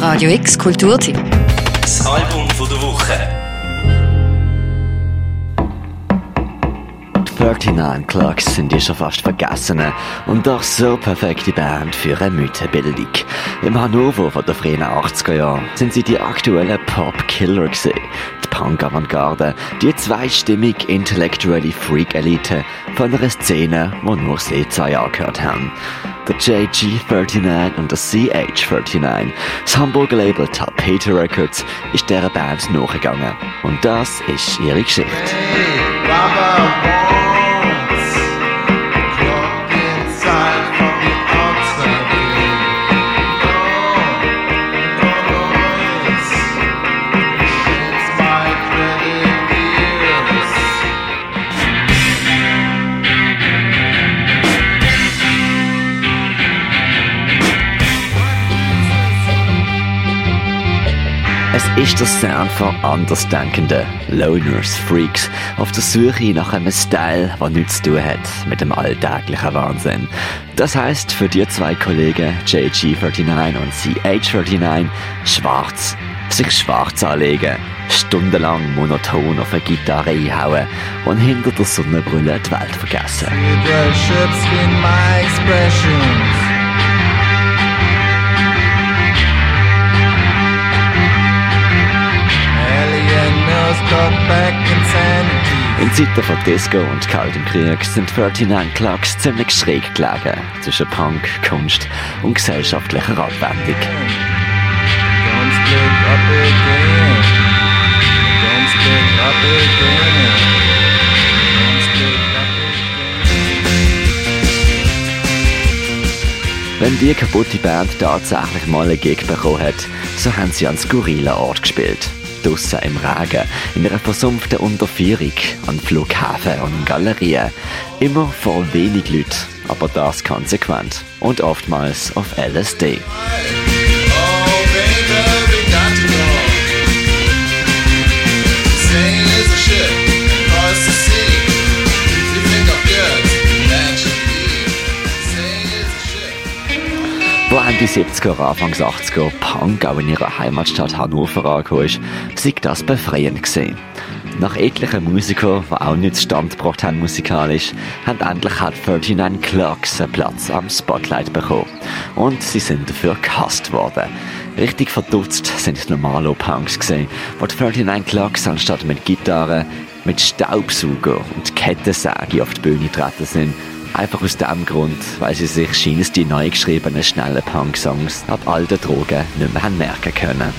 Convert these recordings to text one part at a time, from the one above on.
Radio X Kulturtipp. Das Album von der Woche. 39 Clocks sind die schon fast vergessene und doch so perfekte Band für eine Mythenbildung. Im Hannover von der frühen 80er Jahren sind sie die aktuellen Pop-Killer gewesen. Die Punk-Avantgarde, die zweistimmig intellektuelle Freak-Elite von einer Szene, wo nur sie zwei angehört haben. Der JG39 und der CH39, das Hamburger Label Tapete Records, ist dieser Band nachgegangen. Und das ist ihre Geschichte. Es ist der Sound von Andersdenkenden, Loners, Freaks, auf der Suche nach einem Style, der nichts zu tun hat mit dem alltäglichen Wahnsinn. Das heißt für die zwei Kollegen JG39 und CH39 schwarz. Sich schwarz anlegen, stundenlang monoton auf eine Gitarre einhauen und hinter der Sonnenbrille die Welt vergessen. In Zeiten von Disco und Kaltem Krieg sind 39 Clocks ziemlich schräg gelegen zwischen Punk, Kunst und gesellschaftlicher Abwendung. Wenn die kaputte Band tatsächlich mal einen Gig bekommen hat, so haben sie an skurrilen Ort gespielt. Draussen im Regen, in einer versumpften Unterführung, an Flughäfen und Galerien. Immer vor wenig Leuten, aber das konsequent. Und oftmals auf LSD. Ende 70er, Anfangs 80er Punk auch in ihrer Heimatstadt Hannover angekommen ist, sei das befreiend gesehen. Nach etlichen Musikern, die auch nicht Stand gebracht haben musikalisch, haben endlich halt 39 Clocks einen Platz am Spotlight bekommen. Und sie sind dafür gehasst worden. Richtig verdutzt sind die normalo Punks gesehen, wo die 39 Clocks anstatt mit Gitarre mit Staubsauger und Kettensäge auf die Bühne getreten sind. Einfach aus dem Grund, weil sie sich scheint die neu geschriebenen schnellen Punk-Songs ab all den Drogen nicht mehr merken können.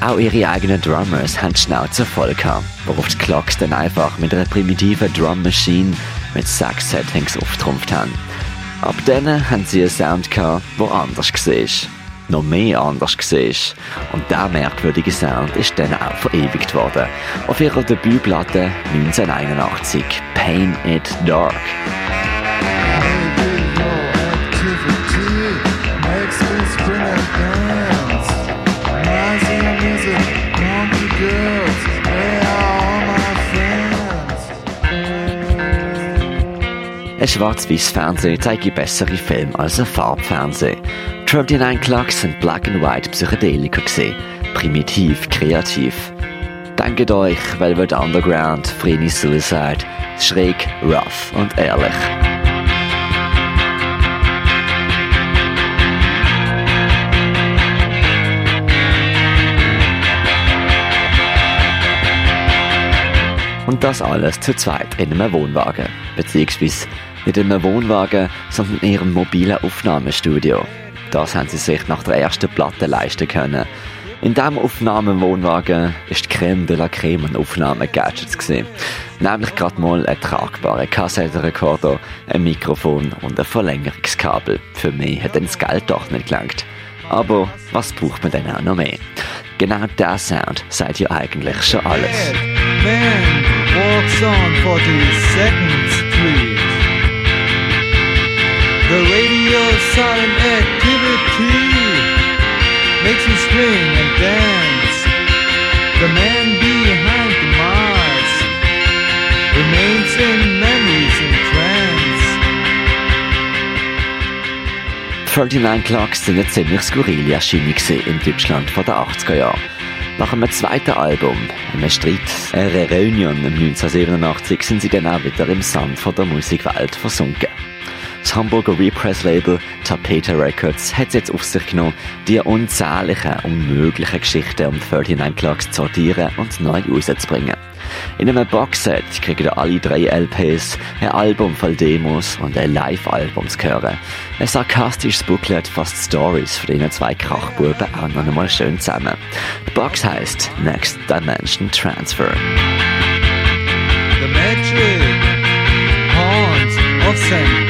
Auch ihre eigenen Drummers haben die Schnauze voll gehabt, worauf die Clocks dann einfach mit einer primitiven Drum Machine mit sechs Settings auftrumpft haben. Ab dann haben sie einen Sound gehabt, der anders war. Noch mehr anders war. Und dieser merkwürdige Sound ist dann auch verewigt worden. Auf ihrer Debütplatte 1981, Pain It Dark. Ein schwarz-weiß Fernsehen zeigt bessere Filme als ein Farbfernsehen. 29 Clocks sind Black and White Psychedelika gesehen. Primitiv, kreativ. Denkt euch Velvet Underground, Freeney Suicide, schräg, rough und ehrlich. Das alles zu zweit in einem Wohnwagen. Beziehungsweise nicht in einem Wohnwagen, sondern in ihrem mobilen Aufnahmestudio. Das haben sie sich nach der ersten Platte leisten können. In diesem Aufnahmewohnwagen ist die Creme de la Creme an Aufnahmegadgets gesehen. Nämlich gerade mal ein tragbarer Kassettenrekorder, ein Mikrofon und ein Verlängerungskabel. Für mich hat dann das Geld doch nicht gelangt. Aber was braucht man denn auch noch mehr? Genau der Sound sagt ja eigentlich schon alles. Man walks on 42nd Street. The radio silent activity makes me swing and dance. The man behind the mask remains in memories and trance. 39 Clocks sind eine ziemlich skurrile Erscheinung in Deutschland von den 80er Jahren. Nach einem zweiten Album, einem Streit, einer Reunion im 1987, sind sie dann auch wieder im Sand von der Musikwelt versunken. Das Hamburger Repress-Label Tapete Records hat es jetzt auf sich genommen, die unzählige, unmögliche Geschichten um 39 Clocks zu sortieren und neu rauszubringen. In einem Boxset kriegen alle drei LPs ein Album voll Demos und ein Live-Album zu hören. Ein sarkastisches Booklet fasst Stories von diesen zwei Krachbuben auch noch einmal schön zusammen. Die Box heißt Next Dimension Transfer. The magic haunts of St.